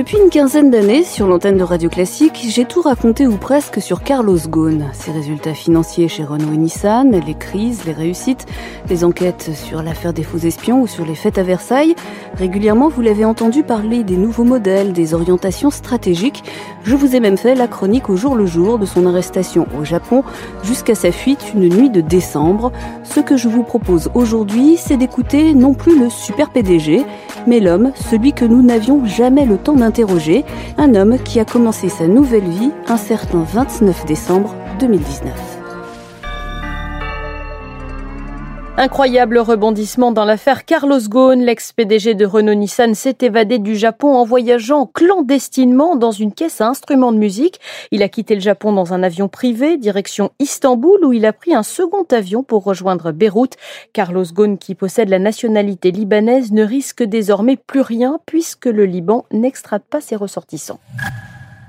Depuis une quinzaine d'années, sur l'antenne de Radio Classique, j'ai tout raconté ou presque sur Carlos Ghosn. Ses résultats financiers chez Renault et Nissan, les crises, les réussites, les enquêtes sur l'affaire des faux espions ou sur les fêtes à Versailles. Régulièrement, vous l'avez entendu parler des nouveaux modèles, des orientations stratégiques. Je vous ai même fait la chronique au jour le jour de son arrestation au Japon jusqu'à sa fuite une nuit de décembre. Ce que je vous propose aujourd'hui, c'est d'écouter non plus le super PDG, mais l'homme, celui que nous n'avions jamais le temps d'interroger, un homme qui a commencé sa nouvelle vie un certain 29 décembre 2019. Incroyable rebondissement dans l'affaire Carlos Ghosn, l'ex-PDG de Renault-Nissan s'est évadé du Japon en voyageant clandestinement dans une caisse à instruments de musique. Il a quitté le Japon dans un avion privé, direction Istanbul, où il a pris un second avion pour rejoindre Beyrouth. Carlos Ghosn, qui possède la nationalité libanaise, ne risque désormais plus rien puisque le Liban n'extrade pas ses ressortissants.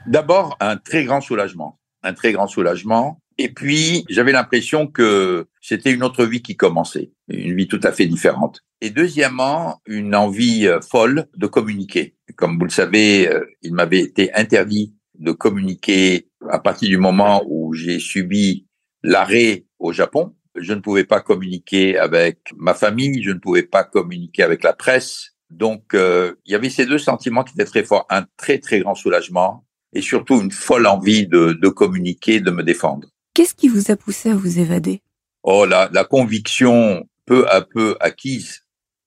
D'abord, un très grand soulagement. Un très grand soulagement et puis, j'avais l'impression que c'était une autre vie qui commençait, une vie tout à fait différente. Et deuxièmement, une envie euh, folle de communiquer. Comme vous le savez, euh, il m'avait été interdit de communiquer à partir du moment où j'ai subi l'arrêt au Japon. Je ne pouvais pas communiquer avec ma famille, je ne pouvais pas communiquer avec la presse. Donc, euh, il y avait ces deux sentiments qui étaient très forts. Un très, très grand soulagement et surtout une folle envie de, de communiquer, de me défendre. Qu'est-ce qui vous a poussé à vous évader? Oh, la, la conviction peu à peu acquise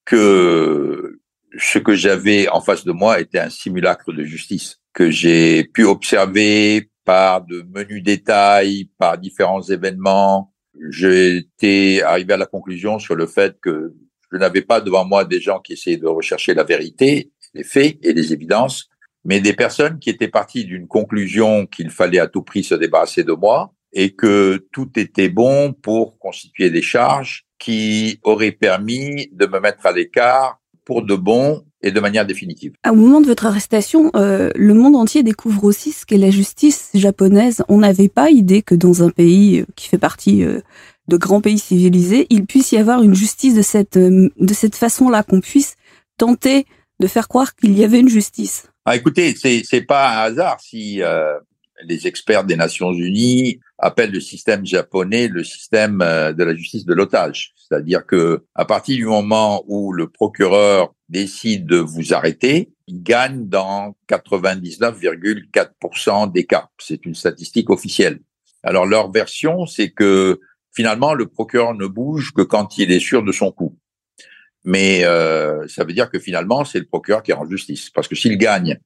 que ce que j'avais en face de moi était un simulacre de justice, que j'ai pu observer par de menus détails, par différents événements. J'étais arrivé à la conclusion sur le fait que je n'avais pas devant moi des gens qui essayaient de rechercher la vérité, les faits et les évidences, mais des personnes qui étaient parties d'une conclusion qu'il fallait à tout prix se débarrasser de moi, et que tout était bon pour constituer des charges qui auraient permis de me mettre à l'écart pour de bon et de manière définitive. Au moment de votre arrestation, euh, le monde entier découvre aussi ce qu'est la justice japonaise. On n'avait pas idée que dans un pays euh, qui fait partie euh, de grands pays civilisés, il puisse y avoir une justice de cette de cette façon-là, qu'on puisse tenter de faire croire qu'il y avait une justice. Ah, écoutez, c'est c'est pas un hasard si les experts des Nations Unies appellent le système japonais le système euh, de la justice de l'otage. C'est-à-dire que à partir du moment où le procureur décide de vous arrêter, il gagne dans 99,4% des cas. C'est une statistique officielle. Alors leur version, c'est que finalement le procureur ne bouge que quand il est sûr de son coup. Mais euh, ça veut dire que finalement c'est le procureur qui rend justice, parce que s'il gagne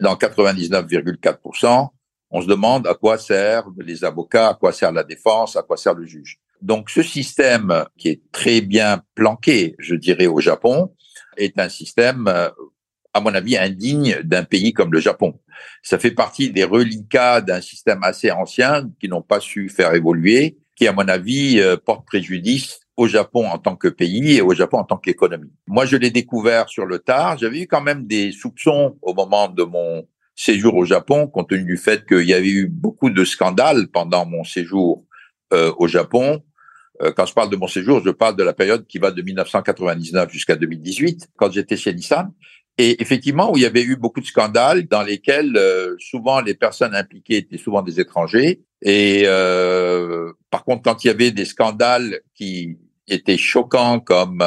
dans 99,4%, on se demande à quoi servent les avocats, à quoi sert la défense, à quoi sert le juge. Donc ce système qui est très bien planqué, je dirais, au Japon, est un système, à mon avis, indigne d'un pays comme le Japon. Ça fait partie des reliquats d'un système assez ancien qui n'ont pas su faire évoluer, qui, à mon avis, euh, porte préjudice au Japon en tant que pays et au Japon en tant qu'économie. Moi, je l'ai découvert sur le tard. J'avais eu quand même des soupçons au moment de mon séjour au Japon, compte tenu du fait qu'il y avait eu beaucoup de scandales pendant mon séjour euh, au Japon. Euh, quand je parle de mon séjour, je parle de la période qui va de 1999 jusqu'à 2018, quand j'étais chez Nissan. Et effectivement, où il y avait eu beaucoup de scandales dans lesquels euh, souvent les personnes impliquées étaient souvent des étrangers. Et par contre, quand il y avait des scandales qui étaient choquants comme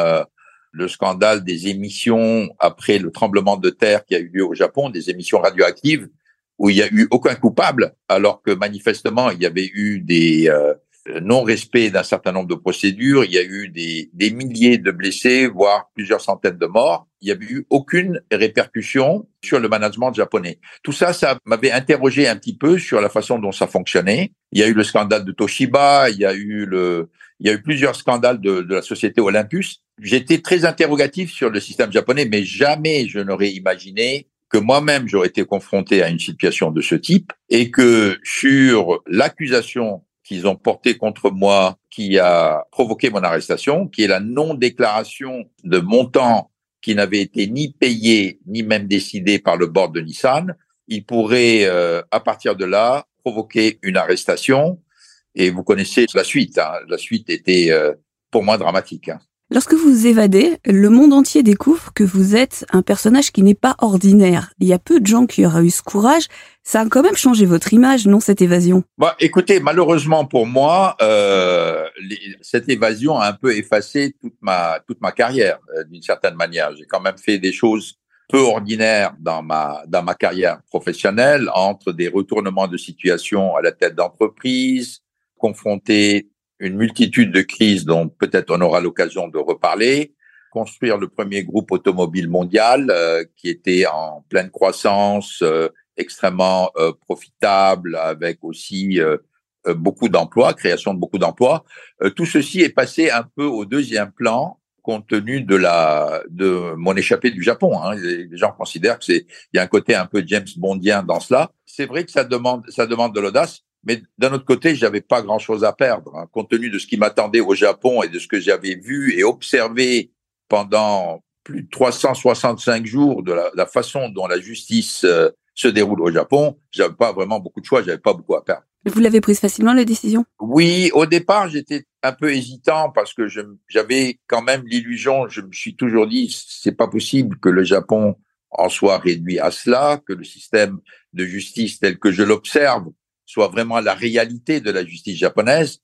le scandale des émissions après le tremblement de terre qui a eu lieu au Japon, des émissions radioactives, où il n'y a eu aucun coupable, alors que manifestement, il y avait eu des euh, non-respects d'un certain nombre de procédures, il y a eu des, des milliers de blessés, voire plusieurs centaines de morts. il n'y avait eu aucune répercussion sur le management japonais. Tout ça, ça m'avait interrogé un petit peu sur la façon dont ça fonctionnait. Il y a eu le scandale de Toshiba, il y a eu le, il y a eu plusieurs scandales de, de la société Olympus. J'étais très interrogatif sur le système japonais, mais jamais je n'aurais imaginé que moi-même j'aurais été confronté à une situation de ce type et que sur l'accusation qu'ils ont portée contre moi qui a provoqué mon arrestation, qui est la non-déclaration de montant qui n'avait été ni payé ni même décidé par le board de Nissan, il pourrait, euh, à partir de là, provoquer une arrestation. Et vous connaissez la suite. Hein. La suite était, euh, pour moi, dramatique. Hein. Lorsque vous évadez, le monde entier découvre que vous êtes un personnage qui n'est pas ordinaire. Il y a peu de gens qui auraient eu ce courage. Ça a quand même changé votre image, non, cette évasion? Bah, Écoutez, malheureusement pour moi, euh, cette évasion a un peu effacé toute ma, toute ma carrière, euh, d'une certaine manière. J'ai quand même fait des choses peu ordinaires dans ma, dans ma carrière professionnelle, entre des retournements de situation à la tête d'entreprise, confronté une multitude de crises dont peut-être on aura l'occasion de reparler, construire le premier groupe automobile mondial euh, qui était en pleine croissance, euh, extrêmement euh, profitable, avec aussi beaucoup d'emplois, création de beaucoup d'emplois. tout ceci est passé un peu au deuxième plan compte tenu de la de mon échappée du Japon. Hein. Les gens considèrent que c'est il y a un côté un peu James Bondien dans cela. C'est vrai que ça demande ça demande de l'audace. Mais d'un autre côté, j'avais pas grand-chose à perdre, hein, compte tenu de ce qui m'attendait au Japon et de ce que j'avais vu et observé pendant plus de 365 jours de la, façon dont la justice euh, se déroule au Japon. J'avais pas vraiment beaucoup de choix, j'avais pas beaucoup à perdre. Vous l'avez prise facilement la décision Oui, au départ, j'étais un peu hésitant parce que j'avais quand même l'illusion. Je me suis toujours dit, c'est pas possible que le Japon en soit réduit à cela, que le système de justice tel que je l'observe soit vraiment la réalité de la justice japonaise.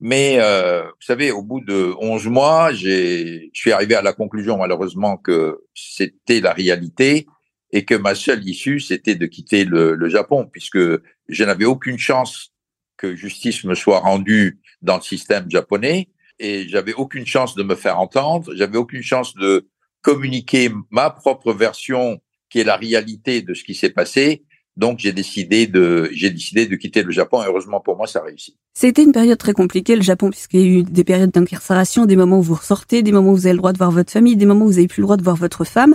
Mais euh, vous savez, au bout de 11 mois, je suis arrivé à la conclusion malheureusement que c'était la réalité et que ma seule issue, c'était de quitter le, le, Japon, puisque je n'avais aucune chance que justice me soit rendue dans le système japonais et j'avais aucune chance de me faire entendre, j'avais aucune chance de communiquer ma propre version qui est la réalité de ce qui s'est passé donc j'ai décidé de j'ai décidé de quitter le Japon. Et heureusement pour moi, ça a réussi. C'était une période très compliquée le Japon puisqu'il y a eu des périodes d'incarcération, des moments où vous ressortez, des moments où vous avez le droit de voir votre famille, des moments où vous avez plus le droit de voir votre femme.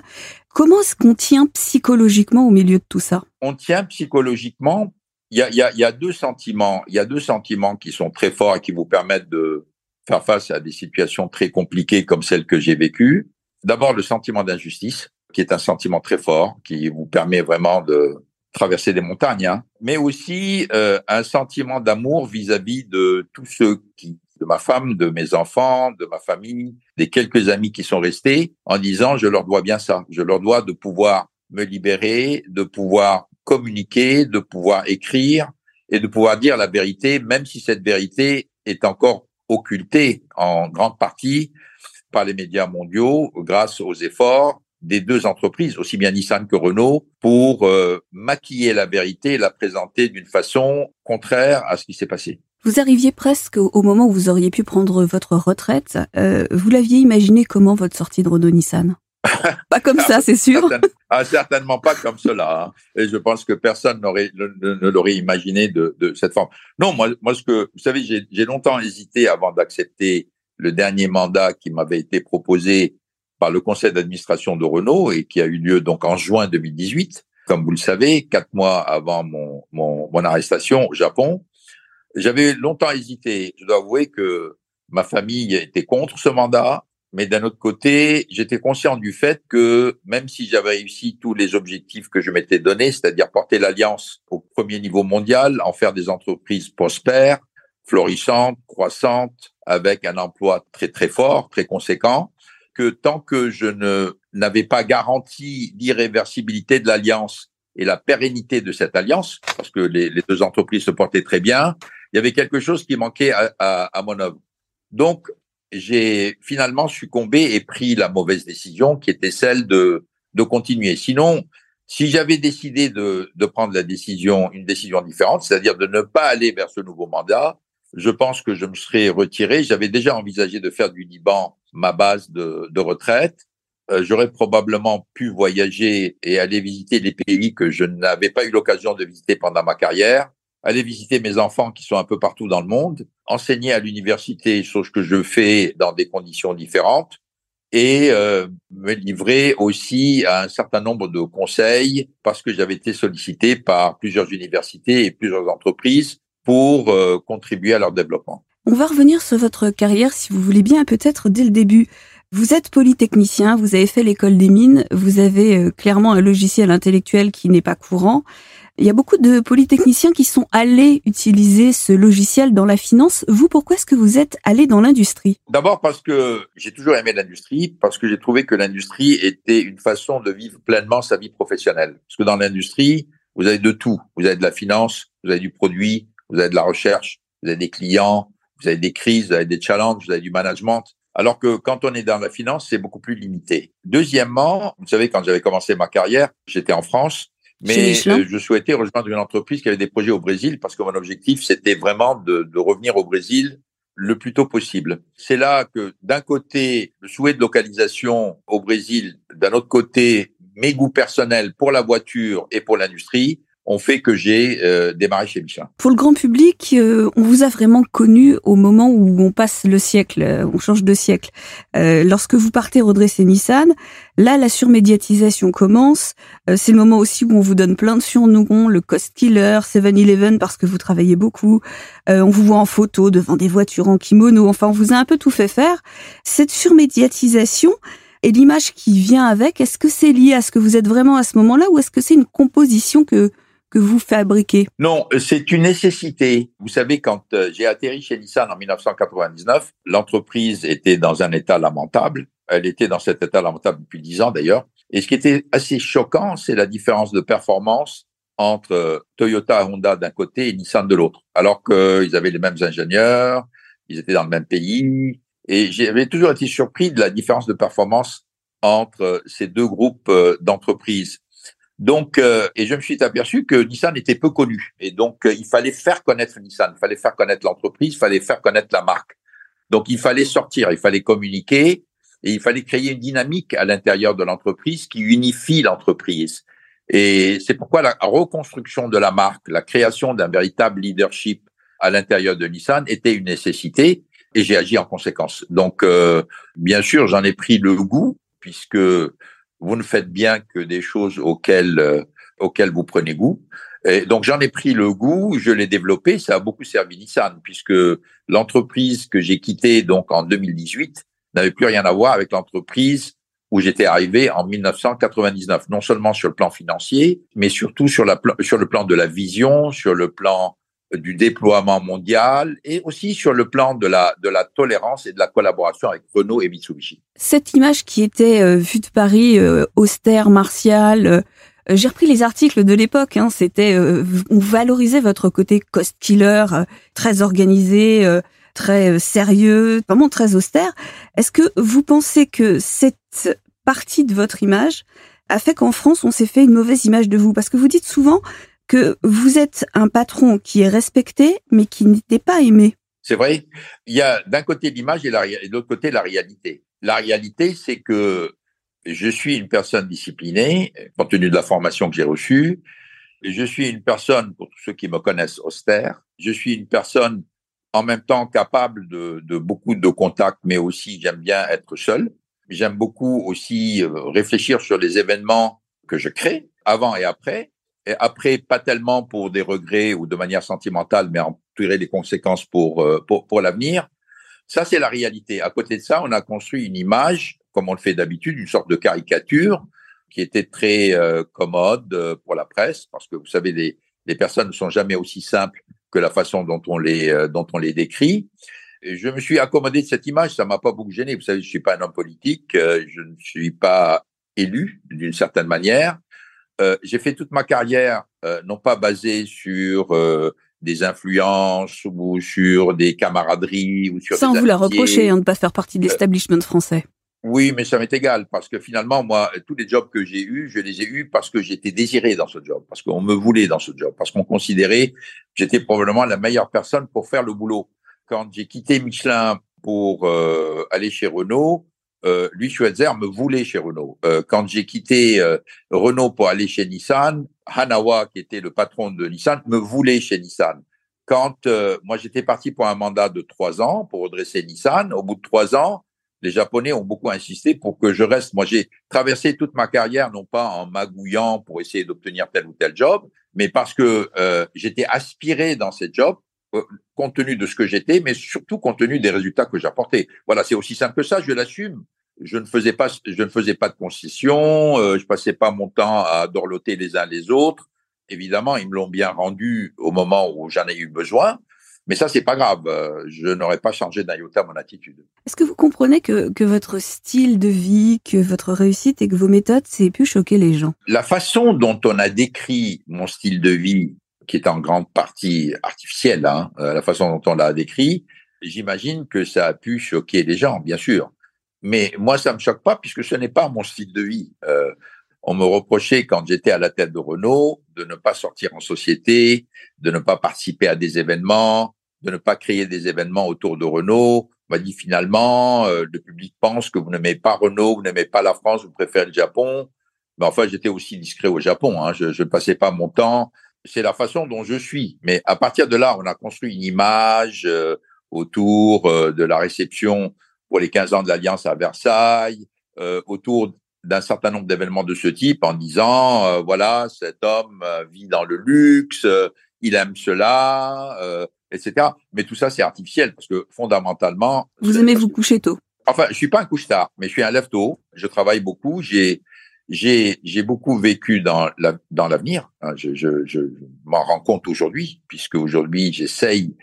Comment est-ce qu'on tient psychologiquement au milieu de tout ça? On tient psychologiquement. Il y a, il y, a, y a deux sentiments. Il y a deux sentiments qui sont très forts et qui vous permettent de faire face à des situations très compliquées comme celles que j'ai vécues. D'abord le sentiment d'injustice, qui est un sentiment très fort, qui vous permet vraiment de traverser des montagnes, hein, mais aussi euh, un sentiment d'amour vis-à-vis de tous ceux qui, de ma femme, de mes enfants, de ma famille, des quelques amis qui sont restés, en disant je leur dois bien ça, je leur dois de pouvoir me libérer, de pouvoir communiquer, de pouvoir écrire et de pouvoir dire la vérité, même si cette vérité est encore occultée en grande partie par les médias mondiaux grâce aux efforts des deux entreprises, aussi bien Nissan que Renault, pour euh, maquiller la vérité et la présenter d'une façon contraire à ce qui s'est passé. Vous arriviez presque au moment où vous auriez pu prendre votre retraite. Euh, vous l'aviez imaginé comment votre sortie de Renault Nissan? Pas comme ça, c'est sûr. ah, certainement pas comme cela. Hein. Et je pense que personne n'aurait ne, l'aurait imaginé de, de, cette forme. Non, moi, moi, ce que vous savez, j'ai longtemps hésité avant d'accepter le dernier mandat qui m'avait été proposé par le conseil d'administration de Renault et qui a eu lieu donc en juin 2018, comme vous le savez, quatre mois avant mon, mon, mon arrestation au Japon. J'avais longtemps hésité. Je dois avouer que ma famille était contre ce mandat, mais d'un autre côté, j'étais conscient du fait que même si j'avais réussi tous les objectifs que je m'étais donnés, c'est-à-dire porter l'alliance au premier niveau mondial, en faire des entreprises prospères, florissantes, croissantes, avec un emploi très très fort, très conséquent, que tant que je ne n'avais pas garanti l'irréversibilité de l'alliance et la pérennité de cette alliance, parce que les, deux entreprises se portaient très bien, il y avait quelque chose qui manquait à, à, à mon œuvre. Donc, j'ai finalement succombé et pris la mauvaise décision qui était celle de, de continuer. Sinon, si j'avais décidé de, de prendre la décision, une décision différente, c'est-à-dire de ne pas aller vers ce nouveau mandat, je pense que je me serais retiré. J'avais déjà envisagé de faire du Liban ma base de, de retraite. euh, j'aurais probablement pu voyager et aller visiter les pays que je n'avais pas eu l'occasion de visiter pendant ma carrière, aller visiter mes enfants qui sont un peu partout dans le monde, enseigner à l'université, chose que je fais dans des conditions différentes, et euh, me livrer aussi à un certain nombre de conseils parce que j'avais été sollicité par plusieurs universités et plusieurs entreprises pour euh, contribuer à leur développement. On va revenir sur votre carrière, si vous voulez bien, peut-être dès le début. Vous êtes polytechnicien, vous avez fait l'école des mines, vous avez euh, clairement un logiciel intellectuel qui n'est pas courant. Il y a beaucoup de polytechniciens qui sont allés utiliser ce logiciel dans la finance. Vous, pourquoi est-ce que vous êtes allé dans l'industrie? D'abord parce que j'ai toujours aimé l'industrie, parce que j'ai trouvé que l'industrie était une façon de vivre pleinement sa vie professionnelle. Parce que dans l'industrie, vous avez de tout. Vous avez de la finance, vous avez du produit, vous avez de la recherche, vous avez des clients, vous avez des crises, vous avez des challenges, vous avez du management. Alors que quand on est dans la finance, c'est beaucoup plus limité. Deuxièmement, vous savez, quand j'avais commencé ma carrière, j'étais en France, mais euh, je souhaitais rejoindre une entreprise qui avait des projets au Brésil parce que mon objectif, c'était vraiment de, de, revenir au Brésil le plus tôt possible. C'est là que d'un côté, le souhait de localisation au Brésil, d'un autre côté, mes goûts personnels pour la voiture et pour l'industrie, ont fait que j'ai euh, démarré chez Michelin. Pour le grand public, euh, on vous a vraiment connu au moment où on passe le siècle, euh, on change de siècle. lorsque vous partez redresser Nissan, là, la surmédiatisation commence. c'est le moment aussi où on vous donne plein de surnoms, le Cost Killer, 7-Eleven, parce que vous travaillez beaucoup. on vous voit en photo devant des voitures en kimono. Enfin, on vous a un peu tout fait faire. Cette surmédiatisation, et l'image qui vient avec, est-ce que c'est lié à ce que vous êtes vraiment à ce moment-là ou est-ce que c'est une composition que que vous fabriquez Non, c'est une nécessité. Vous savez, quand euh, j'ai atterri chez Nissan en 1999, l'entreprise était dans un état lamentable. Elle était dans cet état lamentable depuis dix ans d'ailleurs. Et ce qui était assez choquant, c'est la différence de performance entre euh, Toyota Honda d'un côté et Nissan de l'autre. Alors qu'ils avaient les mêmes ingénieurs, ils étaient dans le même pays. Et j'avais toujours été surpris de la différence de performance entre euh, ces deux groupes d'entreprises. Donc, euh, et je me suis aperçu que Nissan était peu connu. Et donc, euh, il fallait faire connaître Nissan, il fallait faire connaître l'entreprise, il fallait faire connaître la marque. Donc, il fallait sortir, il fallait communiquer et il fallait créer une dynamique à l'intérieur de l'entreprise qui unifie l'entreprise. Et c'est pourquoi la reconstruction de la marque, la création d'un véritable leadership à l'intérieur de Nissan était une nécessité et j'ai agi en conséquence. Donc, euh, bien sûr, j'en ai pris le goût puisque vous ne faites bien que des choses auxquelles, euh, auxquelles vous prenez goût. Et donc j'en ai pris le goût, je l'ai développé, ça a beaucoup servi Nissan puisque l'entreprise que j'ai quittée donc en 2018 n'avait plus rien à voir avec l'entreprise où j'étais arrivé en 1999, non seulement sur le plan financier, mais surtout sur, sur le plan de la vision, sur le plan du déploiement mondial et aussi sur le plan de la, de la tolérance et de la collaboration avec Renault et Mitsubishi. Cette image qui était euh, vue de Paris, euh, austère, martiale, euh, j'ai repris les articles de l'époque, hein, c'était, on valorisait votre côté cost killer, très organisé, très sérieux, vraiment très austère. Est-ce que vous pensez que cette partie de votre image a fait qu'en France, on s'est fait une mauvaise image de vous? Parce que vous dites souvent, que vous êtes un patron qui est respecté, mais qui n'était pas aimé. C'est vrai. Il y a d'un côté l'image et, de l'autre côté la réalité. La réalité, c'est que je suis une personne disciplinée, compte tenu de la formation que j'ai reçue. Je suis une personne, pour tous ceux qui me connaissent, austère. Je suis une personne en même temps capable de, de beaucoup de contacts, mais aussi j'aime bien être seul. J'aime beaucoup aussi euh, réfléchir sur les événements que je crée, avant et après. Et après, pas tellement pour des regrets ou de manière sentimentale, mais en tirer les conséquences pour, euh, pour, pour l'avenir. Ça, c'est la réalité. À côté de ça, on a construit une image, comme on le fait d'habitude, une sorte de caricature qui était très euh, commode euh, pour la presse, parce que vous savez, les, les personnes ne sont jamais aussi simples que la façon dont on les, dont on les décrit. Je me suis accommodé de cette image, ça m'a pas beaucoup gêné. Vous savez, je suis pas un homme politique, je ne suis pas élu d'une certaine manière. Euh, j'ai fait toute ma carrière euh, non pas basée sur euh, des influences ou sur des camaraderies ou sur sans vous la reprocher hein, de ne pas faire partie de l'establishment français. Oui, mais ça m'est égal parce que finalement, moi, tous les jobs que j'ai eus, je les ai eus parce que j'étais désiré dans ce job, parce qu'on me voulait dans ce job, parce qu'on considérait que j'étais probablement la meilleure personne pour faire le boulot. Quand j'ai quitté Michelin pour aller chez Renault, euh, lui, Schweitzer, me voulait chez Renault. Euh, quand j'ai quitté euh, Renault pour aller chez Nissan, Hanawa, qui était le patron de Nissan, me voulait chez Nissan. Quand euh, moi j'étais parti pour un mandat de trois ans pour redresser Nissan, au bout de trois ans, les Japonais ont beaucoup insisté pour que je reste. Moi, j'ai traversé toute ma carrière, non pas en magouillant pour essayer d'obtenir tel ou tel job, mais parce que j'étais aspiré dans ces jobs compte tenu de ce que j'étais, mais surtout compte tenu des résultats que j'apportais. Voilà, c'est aussi simple que ça, je l'assume. Je ne faisais pas, je ne faisais pas de concessions, euh, je passais pas mon temps à dorloter les uns les autres. Évidemment, ils me l'ont bien rendu au moment où j'en ai eu besoin. Mais ça, c'est pas grave. Euh, je n'aurais pas changé d'un iota mon attitude. Est-ce que vous comprenez que, que votre style de vie, que votre réussite et que vos méthodes, c'est pu choquer les gens? La façon dont on a décrit mon style de vie qui est en grande partie artificielle, hein, euh, la façon dont on l'a décrit, j'imagine que ça a pu choquer les gens, bien sûr. Mais moi, ça me choque pas puisque ce n'est pas mon style de vie. Euh, on me reprochait quand j'étais à la tête de Renault de ne pas sortir en société, de ne pas participer à des événements, de ne pas créer des événements autour de Renault. On m'a dit finalement, euh, le public pense que vous n'aimez pas Renault, vous n'aimez pas la France, vous préférez le Japon. Mais enfin, j'étais aussi discret au Japon. Hein. Je ne passais pas mon temps c'est la façon dont je suis. Mais à partir de là, on a construit une image euh, autour euh, de la réception pour les 15 ans de l'Alliance à Versailles, euh, autour d'un certain nombre d'événements de ce type en disant, voilà, cet homme vit dans le luxe, il aime cela, etc. Mais tout ça, c'est artificiel parce que fondamentalement... Vous aimez vous coucher tôt Enfin, je suis pas un couche-tard, mais je suis un lève-tôt. Je travaille beaucoup. J'ai j'ai j'ai beaucoup vécu dans la, dans l'avenir. Hein, je, je, je m'en rends compte aujourd'hui, puisque aujourd'hui j'essaye,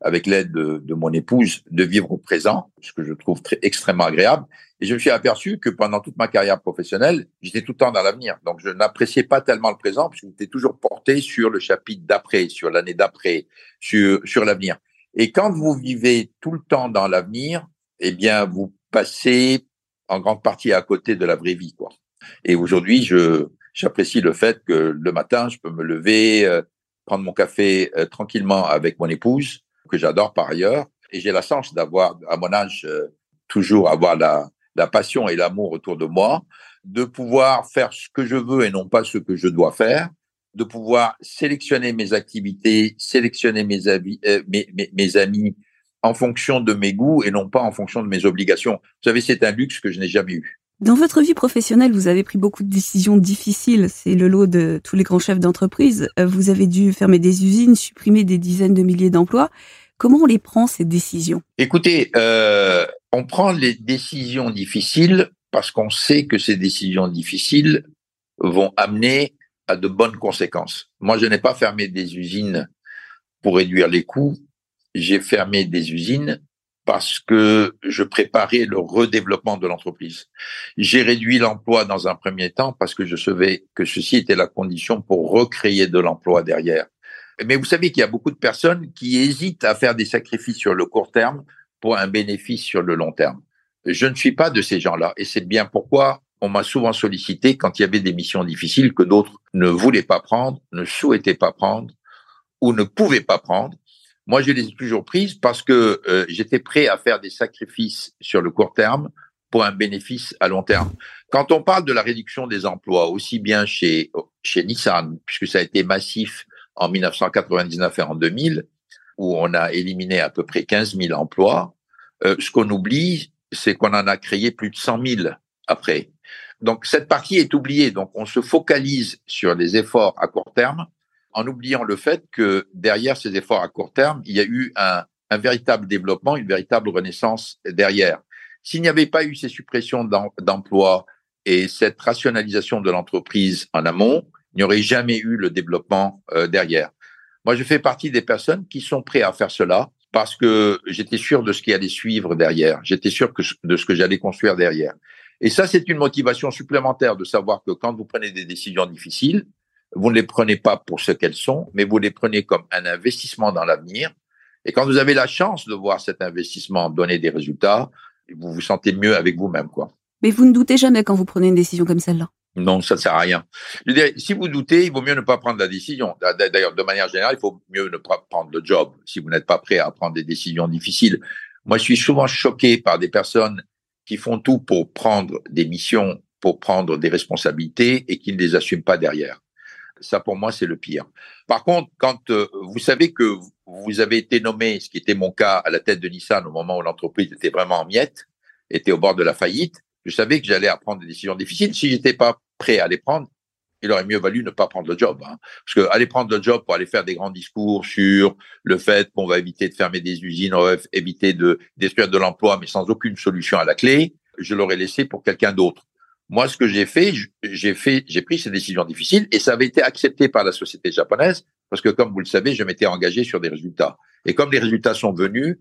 avec l'aide de, de, mon épouse, de vivre au présent, ce que je trouve très extrêmement agréable. Et je me suis aperçu que pendant toute ma carrière professionnelle, j'étais tout le temps dans l'avenir. Donc je n'appréciais pas tellement le présent, puisque j'étais toujours porté sur le chapitre d'après, sur l'année d'après, sur sur l'avenir. Et quand vous vivez tout le temps dans l'avenir, eh bien vous passez en grande partie à côté de la vraie vie, quoi. Et aujourd'hui, je j'apprécie le fait que le matin, je peux me lever, euh, prendre mon café euh, tranquillement avec mon épouse, que j'adore par ailleurs. Et j'ai la chance d'avoir, à mon âge, euh, toujours avoir la, la passion et l'amour autour de moi, de pouvoir faire ce que je veux et non pas ce que je dois faire, de pouvoir sélectionner mes activités, sélectionner mes, avis, mes, mes, mes amis en fonction de mes goûts et non pas en fonction de mes obligations. Vous savez, c'est un luxe que je n'ai jamais eu. Dans votre vie professionnelle, vous avez pris beaucoup de décisions difficiles. C'est le lot de tous les grands chefs d'entreprise. Euh, vous avez dû fermer des usines, supprimer des dizaines de milliers d'emplois. Comment on les prend, ces décisions? Écoutez, euh, on prend les décisions difficiles parce qu'on sait que ces décisions difficiles vont amener à de bonnes conséquences. Moi, je n'ai pas fermé des usines pour réduire les coûts. J'ai fermé des usines parce que je préparais le redéveloppement de l'entreprise. J'ai réduit l'emploi dans un premier temps parce que je savais que ceci était la condition pour recréer de l'emploi derrière. Mais vous savez qu'il y a beaucoup de personnes qui hésitent à faire des sacrifices sur le court terme pour un bénéfice sur le long terme. Je ne suis pas de ces gens-là et c'est bien pourquoi on m'a souvent sollicité quand il y avait des missions difficiles que d'autres ne voulaient pas prendre, ne souhaitaient pas prendre ou ne pouvaient pas prendre moi, je les ai toujours prises parce que euh, j'étais prêt à faire des sacrifices sur le court terme pour un bénéfice à long terme. Quand on parle de la réduction des emplois, aussi bien chez, chez Nissan, puisque ça a été massif en 1999 et en 2000, où on a éliminé à peu près 15 000 emplois, euh, ce qu'on oublie, c'est qu'on en a créé plus de 100 000 après. Donc cette partie est oubliée. Donc on se focalise sur les efforts à court terme en oubliant le fait que derrière ces efforts à court terme, il y a eu un, véritable développement, une véritable renaissance derrière. S'il n'y avait pas eu ces suppressions d'emplois et cette rationalisation de l'entreprise en amont, il n'y aurait jamais eu le développement euh, derrière. Moi, je fais partie des personnes qui sont prêtes à faire cela parce que j'étais sûr de ce qui allait suivre derrière. J'étais sûr de ce que j'allais construire derrière. Et ça, c'est une motivation supplémentaire de savoir que quand vous prenez des décisions difficiles, vous ne les prenez pas pour ce qu'elles sont, mais vous les prenez comme un investissement dans l'avenir. Et quand vous avez la chance de voir cet investissement donner des résultats, vous vous sentez mieux avec vous-même, quoi. Mais vous ne doutez jamais quand vous prenez une décision comme celle-là. Non, ça ne sert à rien. si vous doutez, il vaut mieux ne pas prendre la décision. D'ailleurs, de manière générale, il faut mieux ne pas prendre le job si vous n'êtes pas prêt à prendre des décisions difficiles. Moi, je suis souvent choqué par des personnes qui font tout pour prendre des missions, pour prendre des responsabilités et qui ne les assument pas derrière. Ça, pour moi, c'est le pire. Par contre, quand euh, vous savez que vous avez été nommé, ce qui était mon cas, à la tête de Nissan au moment où l'entreprise était vraiment en miettes, était au bord de la faillite, je savais que j'allais prendre des décisions difficiles. Si j'étais pas prêt à les prendre, il aurait mieux valu ne pas prendre le job. Hein. Parce que aller prendre le job pour aller faire des grands discours sur le fait qu'on va éviter de fermer des usines, on va éviter de détruire de l'emploi, mais sans aucune solution à la clé, je l'aurais laissé pour quelqu'un d'autre. Moi, ce que j'ai fait, j'ai fait, j'ai pris ces décisions difficiles et ça avait été accepté par la société japonaise parce que, comme vous le savez, je m'étais engagé sur des résultats. Et comme les résultats sont venus,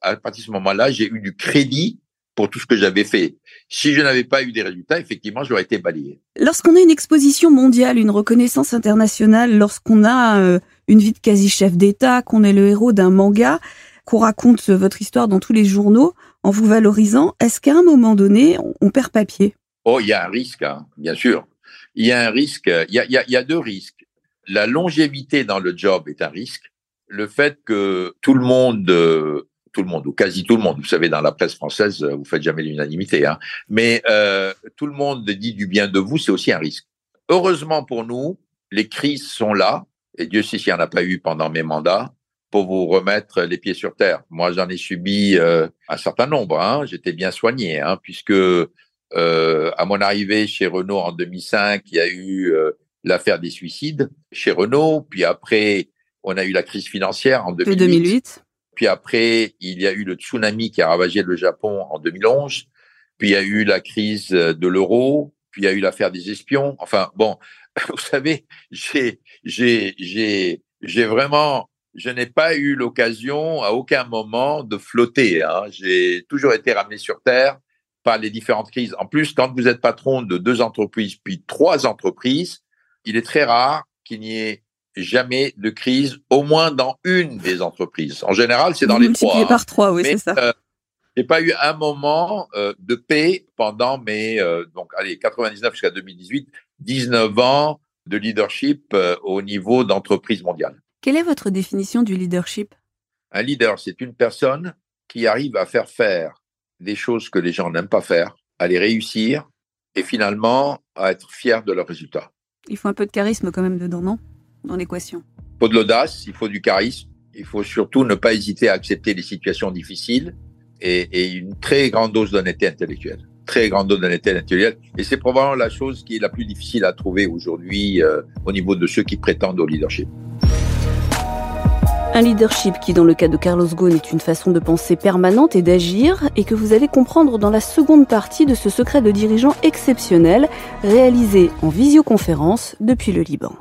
à partir de ce moment-là, j'ai eu du crédit pour tout ce que j'avais fait. Si je n'avais pas eu des résultats, effectivement, j'aurais été balayé. Lorsqu'on a une exposition mondiale, une reconnaissance internationale, lorsqu'on a euh, une vie de quasi-chef d'État, qu'on est le héros d'un manga, qu'on raconte votre histoire dans tous les journaux, en vous valorisant, est-ce qu'à un moment donné, on perd papier? Oh, il y a un risque, hein, bien sûr. Il y a un risque. Il y a, deux risques. La longévité dans le job est un risque. Le fait que tout le monde euh, tout le monde, ou quasi tout le monde. Vous savez, dans la presse française, vous faites jamais l'unanimité, hein. mais euh, tout le monde dit du bien de vous, c'est aussi un risque. Heureusement pour nous, les crises sont là, et Dieu sait s'il n'y en a pas eu pendant mes mandats, pour vous remettre les pieds sur terre. Moi, j'en ai subi euh, un certain nombre. Hein. J'étais bien soigné, hein, puisque euh, à mon arrivée chez Renault en 2005, il y a eu euh, l'affaire des suicides chez Renault, puis après, on a eu la crise financière en 2008. 2008. Puis après, il y a eu le tsunami qui a ravagé le Japon en 2011. Puis il y a eu la crise de l'euro. Puis il y a eu l'affaire des espions. Enfin, bon, vous savez, j'ai, j'ai, j'ai, j'ai vraiment, je n'ai pas eu l'occasion à aucun moment de flotter. Hein. J'ai toujours été ramené sur terre par les différentes crises. En plus, quand vous êtes patron de deux entreprises, puis trois entreprises, il est très rare qu'il n'y ait jamais de crise, au moins dans une des entreprises. En général, c'est dans les trois. par trois, oui, c'est ça. Euh, j'ai pas eu un moment euh, de paix pendant mes euh, donc allez 99 jusqu'à 2018, 19 ans de leadership au niveau d'entreprise mondiale. Quelle est votre définition du leadership? Un leader, c'est une personne qui arrive à faire faire des choses que les gens n'aiment pas faire, à les réussir et finalement à être fier de leurs résultats. Il faut un peu de charisme quand même dedans, non? Dans l'équation Il faut de l'audace, il faut du charisme, il faut surtout ne pas hésiter à accepter les situations difficiles et, une très grande dose d'honnêteté intellectuelle. Très grande dose d'honnêteté intellectuelle. Et c'est probablement la chose qui est la plus difficile à trouver aujourd'hui euh, au niveau de ceux qui prétendent au leadership. Un leadership qui, dans le cas de Carlos Ghosn, est une façon de penser permanente et d'agir, et que vous allez comprendre dans la seconde partie de ce secret de dirigeant exceptionnel, réalisé en visioconférence depuis le Liban.